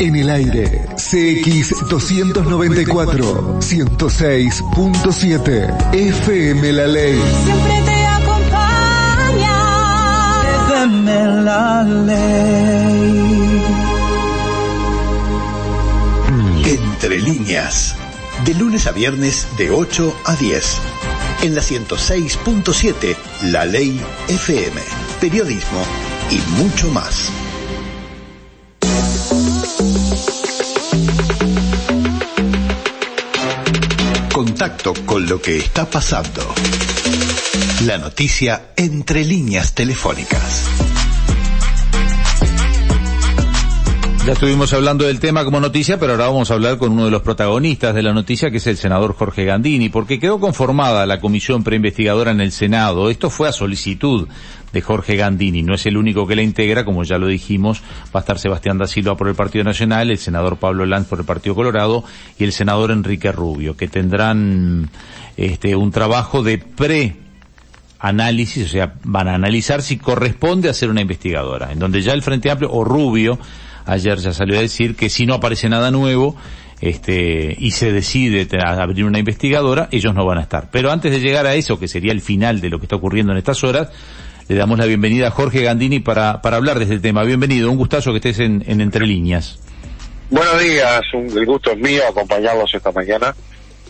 En el aire, CX294, 106.7, FM La Ley. Siempre te acompaña. FM La Ley. Entre líneas. De lunes a viernes de 8 a 10. En la 106.7, La Ley FM. Periodismo y mucho más. Contacto con lo que está pasando. La noticia entre líneas telefónicas. Ya estuvimos hablando del tema como noticia, pero ahora vamos a hablar con uno de los protagonistas de la noticia, que es el senador Jorge Gandini, porque quedó conformada la comisión preinvestigadora en el Senado. Esto fue a solicitud de Jorge Gandini. No es el único que la integra, como ya lo dijimos, va a estar Sebastián da Silva por el Partido Nacional, el senador Pablo Lanz por el Partido Colorado y el senador Enrique Rubio, que tendrán este un trabajo de pre análisis, o sea, van a analizar si corresponde hacer una investigadora, en donde ya el Frente Amplio o Rubio ayer ya salió a decir que si no aparece nada nuevo, este, y se decide abrir una investigadora, ellos no van a estar. Pero antes de llegar a eso, que sería el final de lo que está ocurriendo en estas horas, le damos la bienvenida a Jorge Gandini para, para hablar de este tema. Bienvenido, un gustazo que estés en, en Entre Líneas. Buenos días, un, el gusto es mío acompañarlos esta mañana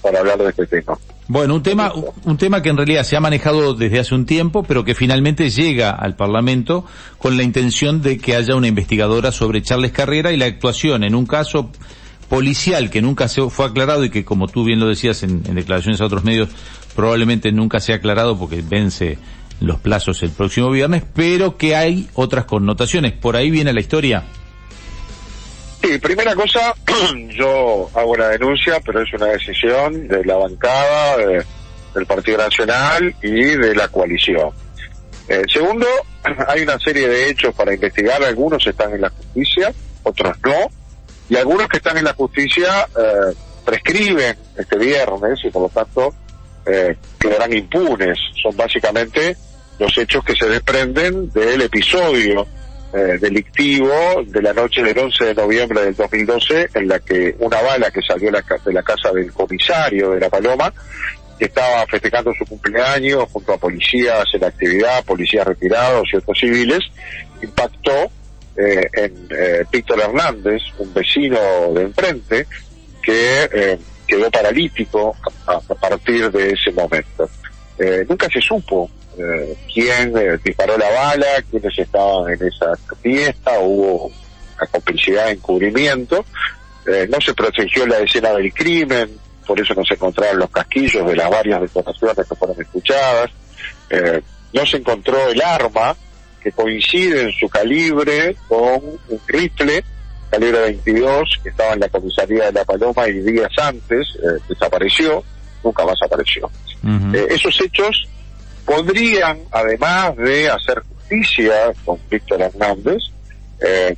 para hablar de este tema. Bueno, un tema, un tema que en realidad se ha manejado desde hace un tiempo, pero que finalmente llega al Parlamento con la intención de que haya una investigadora sobre Charles Carrera y la actuación en un caso policial que nunca se fue aclarado y que como tú bien lo decías en, declaraciones a otros medios probablemente nunca se ha aclarado porque vence los plazos el próximo viernes, pero que hay otras connotaciones. Por ahí viene la historia. Sí, primera cosa, yo hago una denuncia, pero es una decisión de la bancada, de, del Partido Nacional y de la coalición. Eh, segundo, hay una serie de hechos para investigar, algunos están en la justicia, otros no, y algunos que están en la justicia eh, prescriben este viernes y por lo tanto eh, quedarán impunes. Son básicamente los hechos que se desprenden del episodio eh, delictivo de la noche del 11 de noviembre del 2012 en la que una bala que salió la, de la casa del comisario de La Paloma que estaba festejando su cumpleaños junto a policías en actividad, policías retirados y otros civiles, impactó eh, en eh, Víctor Hernández, un vecino de enfrente, que eh, quedó paralítico a, a, partir de ese momento. Eh, nunca se supo eh, quién eh, disparó la bala, quiénes estaban en esa fiesta, hubo una complicidad de encubrimiento, no se protegió la escena del crimen, por eso no se encontraron los casquillos de las varias detonaciones que fueron escuchadas, no se encontró el arma, que coincide en su calibre con un rifle calibre 22 que estaba en la comisaría de La Paloma y días antes eh, desapareció, nunca más apareció. Uh -huh. eh, esos hechos podrían, además de hacer justicia con Víctor Hernández, eh,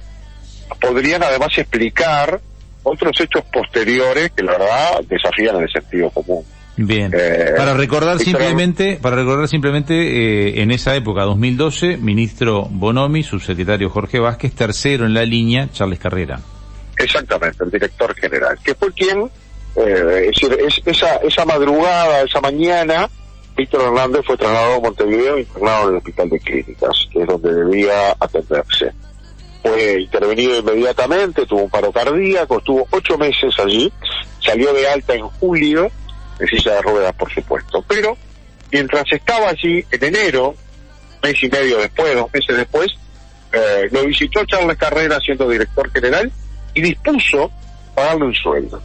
podrían además explicar otros hechos posteriores que la verdad desafían el sentido común. Bien. Eh, para recordar Víctor simplemente, para recordar simplemente, eh, en esa época, 2012, ministro Bonomi, subsecretario Jorge Vázquez, tercero en la línea, Charles Carrera. Exactamente, el director general, que fue quien, eh, es decir, es, esa, esa madrugada, esa mañana, Víctor Hernández fue trasladado a Montevideo, internado en el hospital de clínicas, que es donde debía atenderse. Fue intervenido inmediatamente, tuvo un paro cardíaco, estuvo ocho meses allí, salió de alta en julio, en silla de ruedas, por supuesto. Pero mientras estaba allí en enero, mes y medio después, dos meses después, eh, lo visitó Charles Carrera siendo director general y dispuso pagarle un sueldo.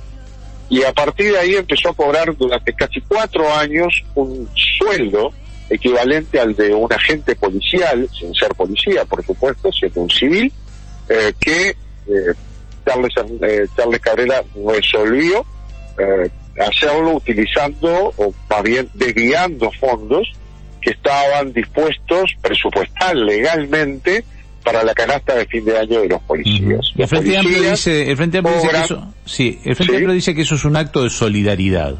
Y a partir de ahí empezó a cobrar durante casi cuatro años un sueldo equivalente al de un agente policial, sin ser policía, por supuesto, siendo un civil, eh, que eh, Charles, Charles Carrera resolvió hacerlo utilizando o más bien desviando fondos que estaban dispuestos presupuestal legalmente para la canasta de fin de año de los policías. Uh -huh. El Frente Amplio dice, el Frente Amplio dice que eso, sí, el Frente ¿sí? Amplio dice que eso es un acto de solidaridad.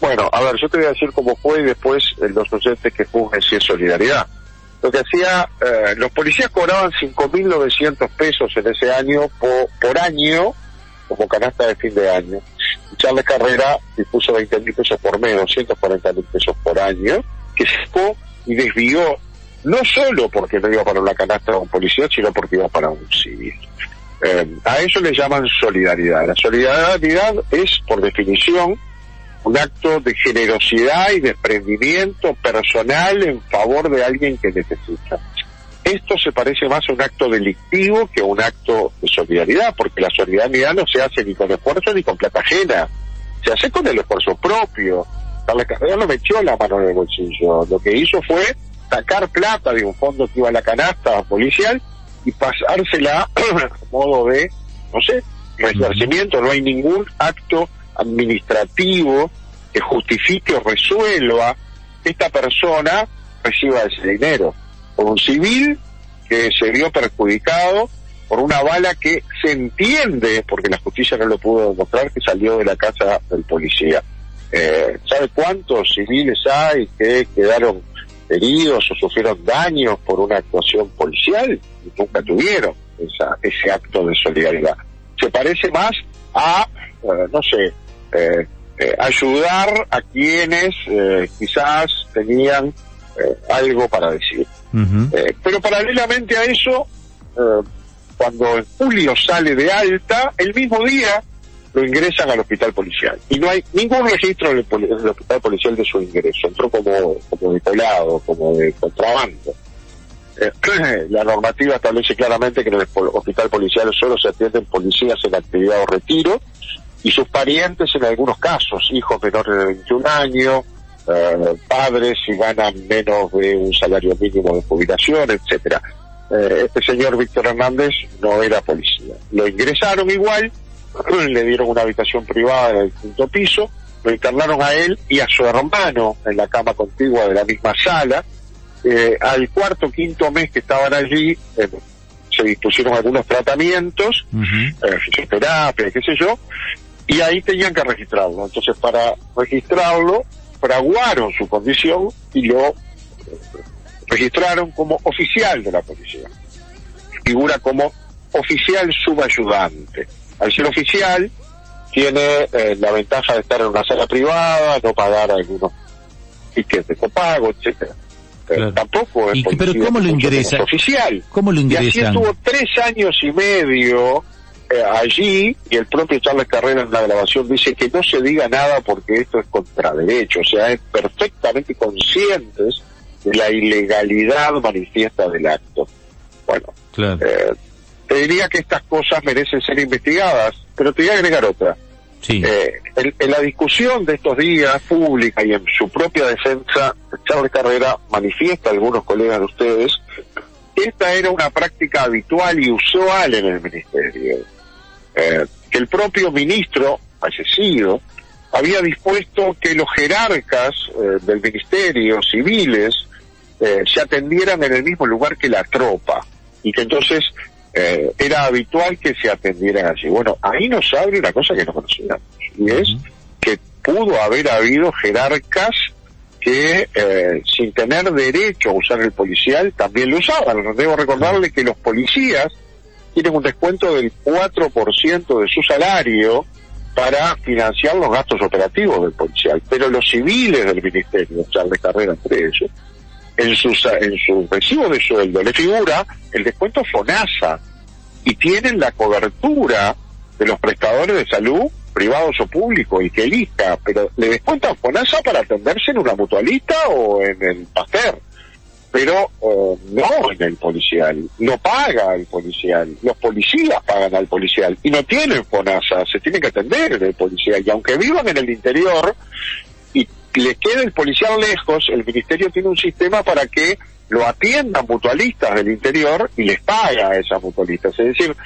Bueno, a ver, yo te voy a decir cómo fue y después los oyentes que juzguen si es solidaridad. lo que hacía, eh, los policías cobraban 5.900 pesos en ese año por, por año como canasta de fin de año. Charles Carrera dispuso 20.000 pesos por mes, 240.000 pesos por año, que sacó y desvió, no solo porque no iba para una canasta de un policía, sino porque iba para un civil. Eh, a eso le llaman solidaridad. La solidaridad es, por definición, un acto de generosidad y desprendimiento personal en favor de alguien que necesita. Esto se parece más a un acto delictivo que a un acto de solidaridad, porque la solidaridad no se hace ni con esfuerzo ni con plata ajena, se hace con el esfuerzo propio. No metió la mano en el bolsillo, lo que hizo fue sacar plata de un fondo que iba a la canasta policial y pasársela a modo de, no sé, resarcimiento, no hay ningún acto administrativo que justifique o resuelva que esta persona reciba ese dinero. Por un civil que se vio perjudicado por una bala que se entiende, porque la justicia no lo pudo demostrar, que salió de la casa del policía. Eh, ¿Sabe cuántos civiles hay que quedaron heridos o sufrieron daños por una actuación policial? Nunca tuvieron esa, ese acto de solidaridad. Se parece más a, eh, no sé, eh, eh, ayudar a quienes quizás tenían algo para decir. Pero paralelamente a eso, cuando en julio sale de alta, el mismo día lo ingresan al hospital policial. Y no hay ningún registro poli- del hospital policial de su ingreso. Entró como, como de colado, como de contrabando. Eh, la normativa establece claramente que en el hospital policial solo se atienden policías en actividad o retiro y sus parientes en algunos casos, hijos menores de 21 años, eh, padres si ganan menos de un salario mínimo de jubilación, etcétera. Eh, este señor Víctor Hernández no era policía. Lo ingresaron igual, le dieron una habitación privada en el quinto piso, lo internaron a él y a su hermano en la cama contigua de la misma sala. Eh, al cuarto, quinto mes que estaban allí, eh, se dispusieron algunos tratamientos, eh, fisioterapia, qué sé yo, y ahí tenían que registrarlo. Entonces, para registrarlo, fraguaron su condición y lo registraron como oficial de la policía. Figura como oficial subayudante. Al ser oficial, tiene eh, la ventaja de estar en una sala privada, no pagar algunos tickets de copago, etcétera. Eh, Claro. Tampoco es ¿Y pero cómo lo ingresa? Oficial. ¿Cómo lo Y así ingresan? estuvo tres años y medio eh, allí y el propio Charles Carrera en la grabación dice que no se diga nada porque esto es contra derecho, o sea, es perfectamente conscientes de la ilegalidad manifiesta del acto. Bueno, Claro. eh, te diría que estas cosas merecen ser investigadas, pero te voy a agregar otra. Sí. Eh, en, en la discusión de estos días pública y en su propia defensa, Charles Carrera manifiesta a algunos colegas de ustedes que esta era una práctica habitual y usual en el ministerio. Eh, que el propio ministro fallecido había dispuesto que los jerarcas eh, del ministerio, civiles, eh, se atendieran en el mismo lugar que la tropa y que entonces eh, era habitual que se atendieran allí. Bueno, ahí nos abre una cosa que no conocíamos y es que pudo haber habido jerarcas que eh, sin tener derecho a usar el policial también lo usaban. Debo recordarle que los policías tienen un descuento del 4% de su salario para financiar los gastos operativos del policial. Pero los civiles del ministerio, Charles Carrera entre ellos, en sus en su recibo de sueldo le figura el descuento FONASA y tienen la cobertura de los prestadores de salud privados o públicos y que elija, pero le descuentan FONASA para atenderse en una mutualista o en el Pasteur, pero no en el policial, no paga el policial, los policías pagan al policial y no tienen FONASA, se tienen que atender en el policial y aunque vivan en el interior, le queda el policial lejos, el ministerio tiene un sistema para que lo atiendan mutualistas del interior y les paga a esas mutualistas. Es decir,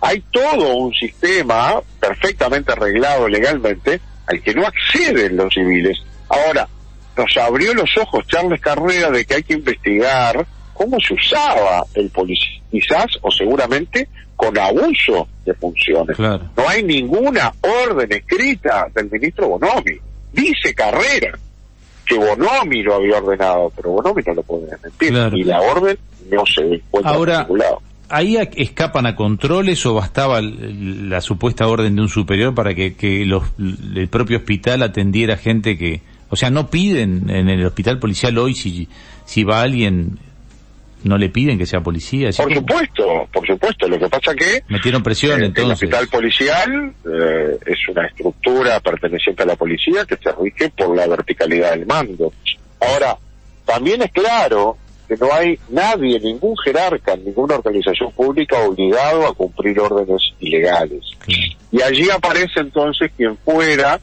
hay todo un sistema perfectamente arreglado legalmente al que no acceden los civiles. Ahora, nos abrió los ojos Charles Carrera de que hay que investigar cómo se usaba el policía, quizás o seguramente con abuso de funciones. Claro. No hay ninguna orden escrita del ministro Bonomi. Dice Carrera que Bonomi lo había ordenado, pero Bonomi no lo puede desmentir. Claro. Y la orden no se encuentra Ahora, en ningún lado. ¿Ahí escapan a controles o bastaba la supuesta orden de un superior para que, que los, el propio hospital atendiera gente que, o sea, no piden en el hospital policial hoy si, si va alguien, no le piden que sea policía? Por supuesto, por supuesto. Lo que pasa que Metieron presión eh, entonces. el hospital policial eh, es una estructura perteneciente a la policía que se rige por la verticalidad del mando. Ahora, también es claro que no hay nadie, ningún jerarca, ninguna organización pública obligado a cumplir órdenes ilegales. Y allí aparece entonces quien fuera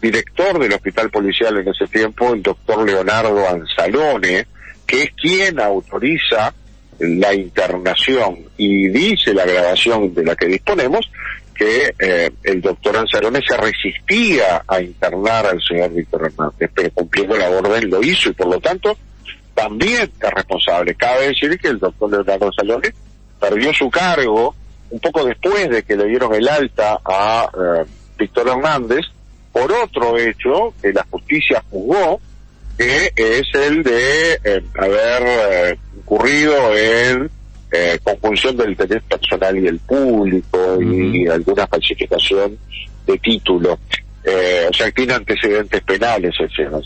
director del hospital policial en ese tiempo, el doctor Leonardo Anzalone, que es quien autoriza la internación y dice la grabación de la que disponemos que eh, el doctor Anzalone se resistía a internar al señor Víctor Hernández, pero cumpliendo la orden lo hizo y por lo tanto también es responsable. Cabe decir que el doctor Leonardo Anzalone perdió su cargo un poco después de que le dieron el alta a eh, Víctor Hernández por otro hecho que la justicia juzgó que es el de eh, haber eh, incurrido en eh, conjunción del interés personal y el público y alguna falsificación de título. Eh, o sea, tiene antecedentes penales el señor.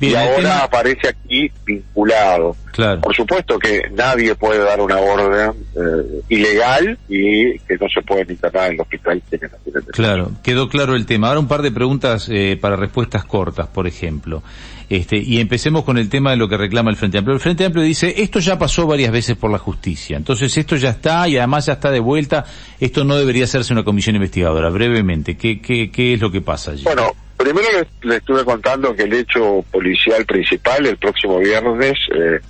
Bien, y ahora tema- aparece aquí vinculado. Claro. Por supuesto que nadie puede dar una orden eh, ilegal y que no se pueden internar en el hospital no tienen. Claro, quedó claro el tema. Ahora un par de preguntas eh, para respuestas cortas, por ejemplo. Este, y empecemos con el tema de lo que reclama el Frente Amplio. El Frente Amplio dice, esto ya pasó varias veces por la justicia, entonces esto ya está y además ya está de vuelta, esto no debería hacerse una comisión investigadora. Brevemente, ¿qué, qué, qué es lo que pasa allí? Bueno, primero les, les estuve contando que el hecho policial principal el próximo viernes eh,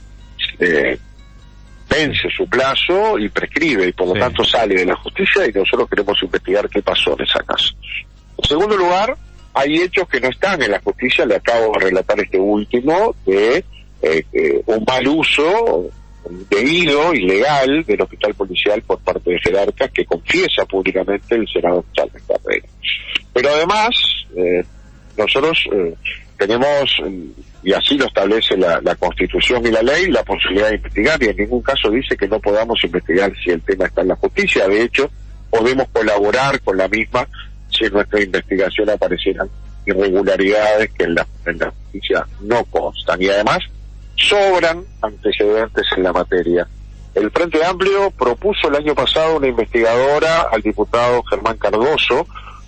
eh, vence su plazo y prescribe y por lo Sí. tanto sale de la justicia y nosotros queremos investigar qué pasó en esa casa. En segundo lugar, hay hechos que no están en la justicia, le acabo de relatar este último, de eh, eh, un mal uso debido, ilegal, del hospital policial por parte de jerarcas que confiesa públicamente el senador Charles Carrera. Pero además, eh, nosotros eh, tenemos, mm, y así lo establece la, la Constitución y la ley, la posibilidad de investigar y en ningún caso dice que no podamos investigar si el tema está en la justicia. De hecho, podemos colaborar con la misma si en nuestra investigación aparecieran irregularidades que en la, en la justicia no constan. Y además, sobran antecedentes en la materia. El Frente Amplio propuso el año pasado una investigadora al diputado Germán Cardoso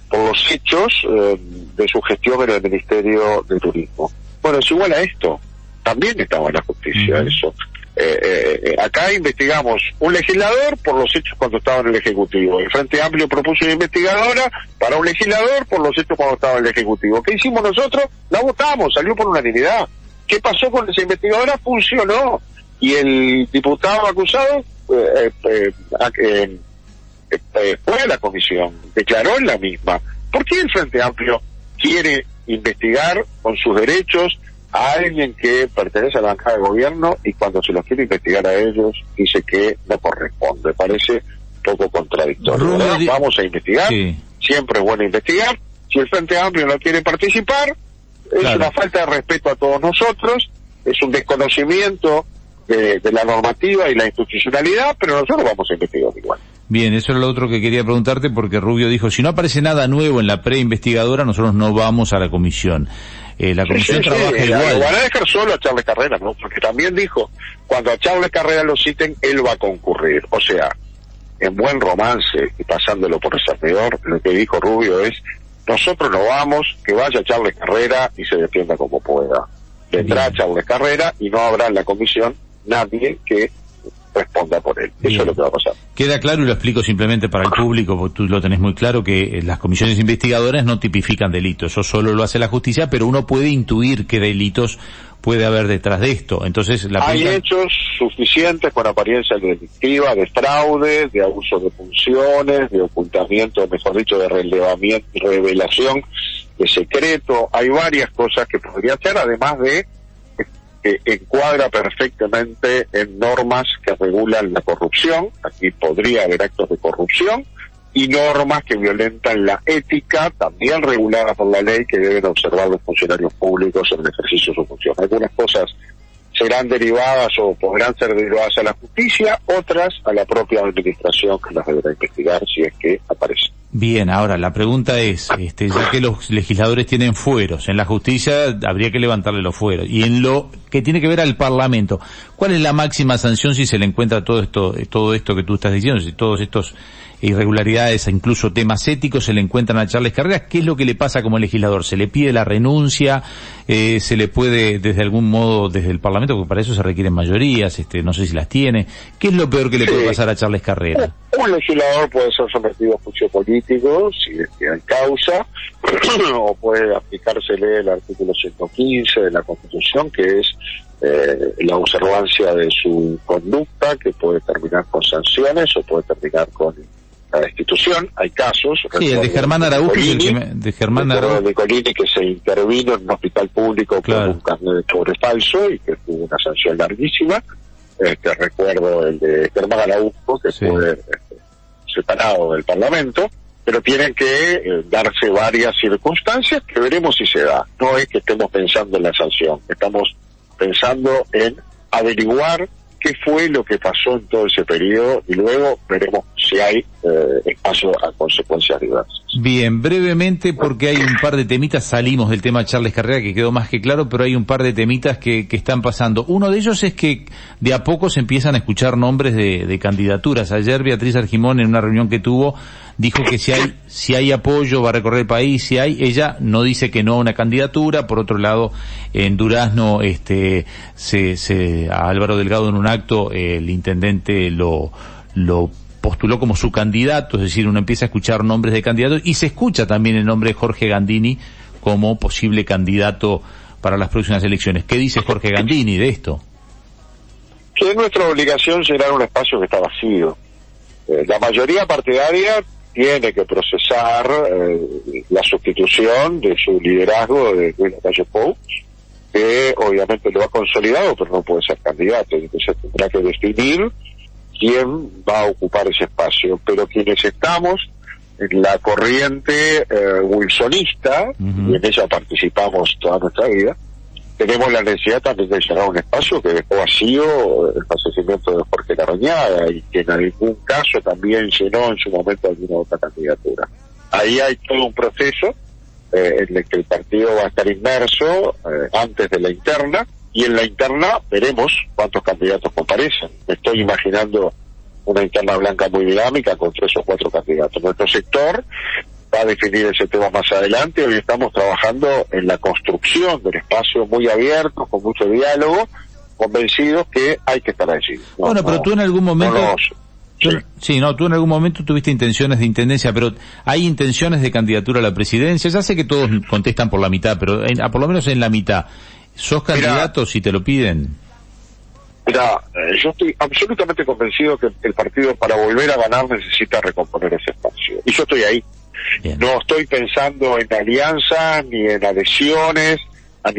por los hechos eh, de su gestión en el Ministerio de Turismo. Bueno, es igual a esto. También estaba en la justicia eso. Eh, eh, eh, acá investigamos un legislador por los hechos cuando estaba en el Ejecutivo. El Frente Amplio propuso una investigadora para un legislador por los hechos cuando estaba en el Ejecutivo. ¿Qué hicimos nosotros? La votamos, salió por unanimidad. ¿Qué pasó con esa investigadora? Funcionó. Y el diputado acusado fue a la comisión, declaró en la misma. ¿Por qué el Frente Amplio quiere investigar con sus derechos a alguien que pertenece a la bancada de gobierno y cuando se los quiere investigar a ellos dice que no corresponde? Parece poco contradictorio. Vamos a investigar, Sí. siempre es bueno investigar. Si el Frente Amplio no quiere participar, es Claro. una falta de respeto a todos nosotros, es un desconocimiento de, de la normativa y la institucionalidad, pero nosotros vamos a investigar igual. Bien, eso era lo otro que quería preguntarte porque Rubio dijo, si no aparece nada nuevo en la preinvestigadora, nosotros no vamos a la comisión. Eh, la comisión Sí, sí, trabaja sí, Lo igual. van a dejar solo a Charles Carrera, ¿no? Porque también dijo, cuando a Charles Carrera lo citen, él va a concurrir. O sea, en buen romance y pasándolo por el servidor, lo que dijo Rubio es, nosotros no vamos, que vaya Charles Carrera y se defienda como pueda. Vendrá. Charles Carrera y no habrá en la comisión nadie que responda por él. Bien. Eso es lo que va a pasar. Queda claro y lo explico simplemente para el público, porque tú lo tenés muy claro, que eh, las comisiones investigadoras no tipifican delitos, eso solo lo hace la justicia, pero uno puede intuir qué delitos puede haber detrás de esto. Entonces, la Hay pregunta- hechos suficientes con apariencia delictiva, de fraude, de abuso de funciones, de ocultamiento, mejor dicho, de relevamiento, revelación de secreto. Hay varias cosas que podría hacer, además de que encuadra perfectamente en normas que regulan la corrupción. Aquí podría haber actos de corrupción y normas que violentan la ética, también regulada por la ley, que deben observar los funcionarios públicos en el ejercicio de su función. Algunas cosas serán derivadas o podrán ser derivadas a la justicia, otras a la propia administración que las deberá investigar si es que aparece. Bien, ahora la pregunta es, este, ya que los legisladores tienen fueros, en la justicia habría que levantarle los fueros. Y en lo que tiene que ver al Parlamento, ¿cuál es la máxima sanción si se le encuentra todo esto, todo esto que tú estás diciendo, si todos estos irregularidades, incluso temas éticos, se le encuentran a Charles Carreras. ¿Qué es lo que le pasa como legislador? ¿Se le pide la renuncia? Eh, ¿Se le puede, desde algún modo, desde el Parlamento, porque para eso se requieren mayorías, este, no sé si las tiene? ¿Qué es lo peor que le puede pasar a Charles Carreras? Un legislador puede ser sometido a juicio político, si hay causa, o puede aplicársele el artículo 115 de la Constitución, que es eh, la observancia de su conducta, que puede terminar con sanciones o puede terminar con la destitución. Hay casos. Sí, el de Germán Araújo. de Germán Araújo. de Colini que se intervino en un hospital público con un carnet de cobre falso y que tuvo una sanción larguísima. Este, recuerdo el de Germán Araújo, que fue este, separado del Parlamento pero tienen que eh, darse varias circunstancias que veremos si se da. No es que estemos pensando en la sanción, estamos pensando en averiguar qué fue lo que pasó en todo ese periodo y luego veremos hay eh, espacio a consecuencias diversas. Bien, brevemente, porque hay un par de temitas, salimos del tema Charles Carrera que quedó más que claro, pero hay un par de temitas que, que están pasando. Uno de ellos es que de a poco se empiezan a escuchar nombres de, de candidaturas. Ayer Beatriz Argimón en una reunión que tuvo dijo que si hay, si hay apoyo va a recorrer el país, si hay, ella no dice que no a una candidatura, por otro lado, en Durazno, este, se, se, a Álvaro Delgado en un acto, el intendente lo, lo postuló como su candidato, es decir, uno empieza a escuchar nombres de candidatos y se escucha también el nombre de Jorge Gandini como posible candidato para las próximas elecciones. ¿Qué dice Jorge Gandini de esto? Que es nuestra obligación llenar un espacio que está vacío. Eh, la mayoría partidaria tiene que procesar eh, la sustitución de su liderazgo de Luis Calle Pou, que obviamente lo ha consolidado, pero no puede ser candidato, entonces tendrá que definir quién va a ocupar ese espacio. Pero quienes estamos en la corriente eh, wilsonista, y en ella participamos toda nuestra vida, tenemos la necesidad también de llenar un espacio que dejó vacío el fallecimiento de Jorge Larrañada y que en algún caso también llenó en su momento alguna otra candidatura. Ahí hay todo un proceso eh, en el que el partido va a estar inmerso eh, antes de la interna y en la interna veremos cuántos candidatos comparecen. Me estoy imaginando una interna blanca muy dinámica con tres o cuatro candidatos. Nuestro sector va a definir ese tema más adelante. Hoy estamos trabajando en la construcción del espacio muy abierto, con mucho diálogo, convencidos que hay que estar allí. bueno, pero tú en algún momento... sí. no, tú en algún momento tuviste intenciones de intendencia, pero hay intenciones de candidatura a la presidencia. Ya sé que todos contestan por la mitad, pero por lo menos en la mitad. ¿Sos candidato si te lo piden? Mira, eh, yo estoy absolutamente convencido que el partido para volver a ganar necesita recomponer ese espacio. Y yo estoy ahí. No estoy pensando en alianzas ni en adhesiones a,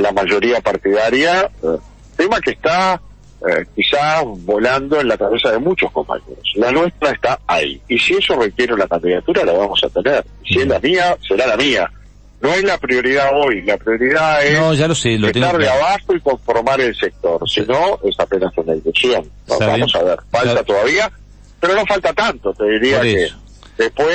la mayoría partidaria, tema que está eh, quizá volando en la cabeza de muchos compañeros. La nuestra está ahí. Y si eso requiere una candidatura, la vamos a tener. Si es la mía, será la mía. No es la prioridad hoy, la prioridad es no, ya lo sé, lo estar de abajo y conformar el sector. Si no, es apenas una ilusión. Vamos a ver, falta todavía, pero no falta tanto, te diría que después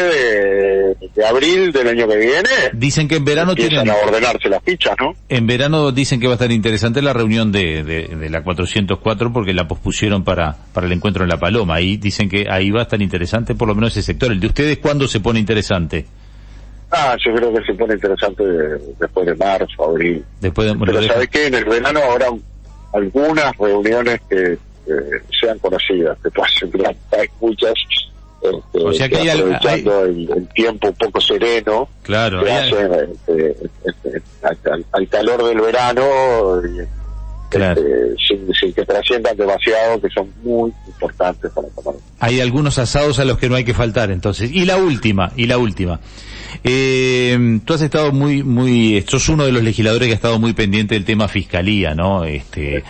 de, abril del año que viene dicen que en verano tienen a ordenarse las fichas no en verano dicen que va a estar interesante la reunión de, de, la 404 porque la pospusieron para para el encuentro en la Paloma. Ahí dicen que ahí va a estar interesante por lo menos ese sector. El de ustedes cuándo se pone interesante ah yo creo que se pone interesante después de marzo abril después de, pero sabes que en el verano habrá algunas reuniones que sean conocidas que pasen hay muchas este, o sea que hay, aprovechando el, tiempo un poco sereno claro este, este, al, calor del verano Claro. este, sin, sin que trasciendan demasiado, que son muy importantes para tomar. Hay algunos asados a los que no hay que faltar, entonces. Y la última, y la última. Eh, tú has estado muy, muy, sos uno de los legisladores que ha estado muy pendiente del tema fiscalía, ¿no? Este,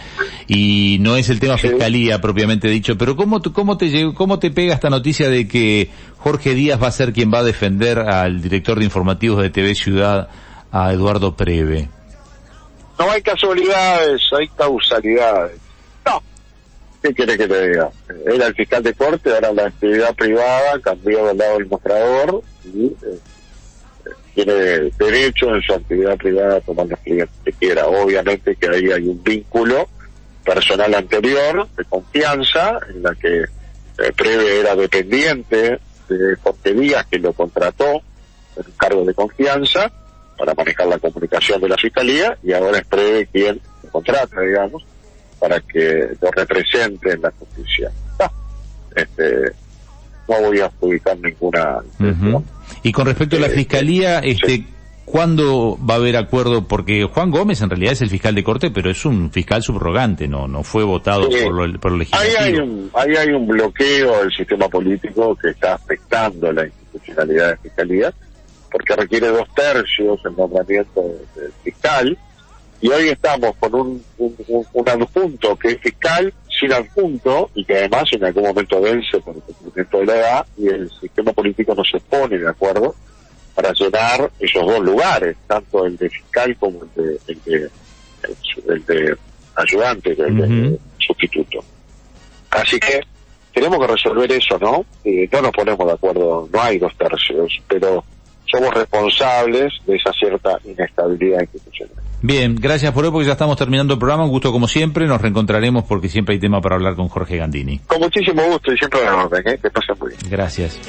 y no es el tema Sí. fiscalía propiamente dicho, pero ¿cómo, cómo te cómo te pega esta noticia de que Jorge Díaz va a ser quien va a defender al director de informativos de TV Ciudad, a Eduardo Preve? No hay casualidades, hay causalidades. No. ¿Qué querés que te diga? Era el fiscal de corte, ahora la actividad privada, cambió del lado del mostrador y eh, tiene derecho en su actividad privada a tomar los clientes que quiera. Obviamente que ahí hay un vínculo personal anterior, de confianza, en la que eh, Preve era dependiente de Jorge Díaz, que lo contrató en un cargo de confianza para manejar la comunicación de la fiscalía y ahora es Preve quien lo contrata, digamos, para que lo represente en la justicia. Ah, este, no voy a adjudicar ninguna. Y con respecto a la Eh, fiscalía, sí. este, ¿cuándo va a haber acuerdo? Porque Juan Gómez en realidad es el fiscal de corte, pero es un fiscal subrogante, no, no fue votado Sí. por, lo, por el Ahí legislativo. hay, un, ahí hay un bloqueo del sistema político que está afectando la institucionalidad de fiscalía, porque requiere dos tercios el nombramiento de- del fiscal, y hoy estamos con un, un, un- un adjunto que es fiscal sin adjunto y que además en algún momento vence por el cumplimiento de la edad y el sistema político no se pone de acuerdo para llenar esos dos lugares, tanto el de fiscal como el de, el de, el de ayudante, el de sustituto. Así que tenemos que resolver eso, ¿no? Eh, no nos ponemos de acuerdo, no hay dos tercios, pero somos responsables de esa cierta inestabilidad institucional. Bien, gracias por hoy porque ya estamos terminando el programa. Un gusto como siempre. Nos reencontraremos porque siempre hay tema para hablar con Jorge Gandini. Con muchísimo gusto y siempre en orden, ¿eh? Que pasen muy bien. Gracias.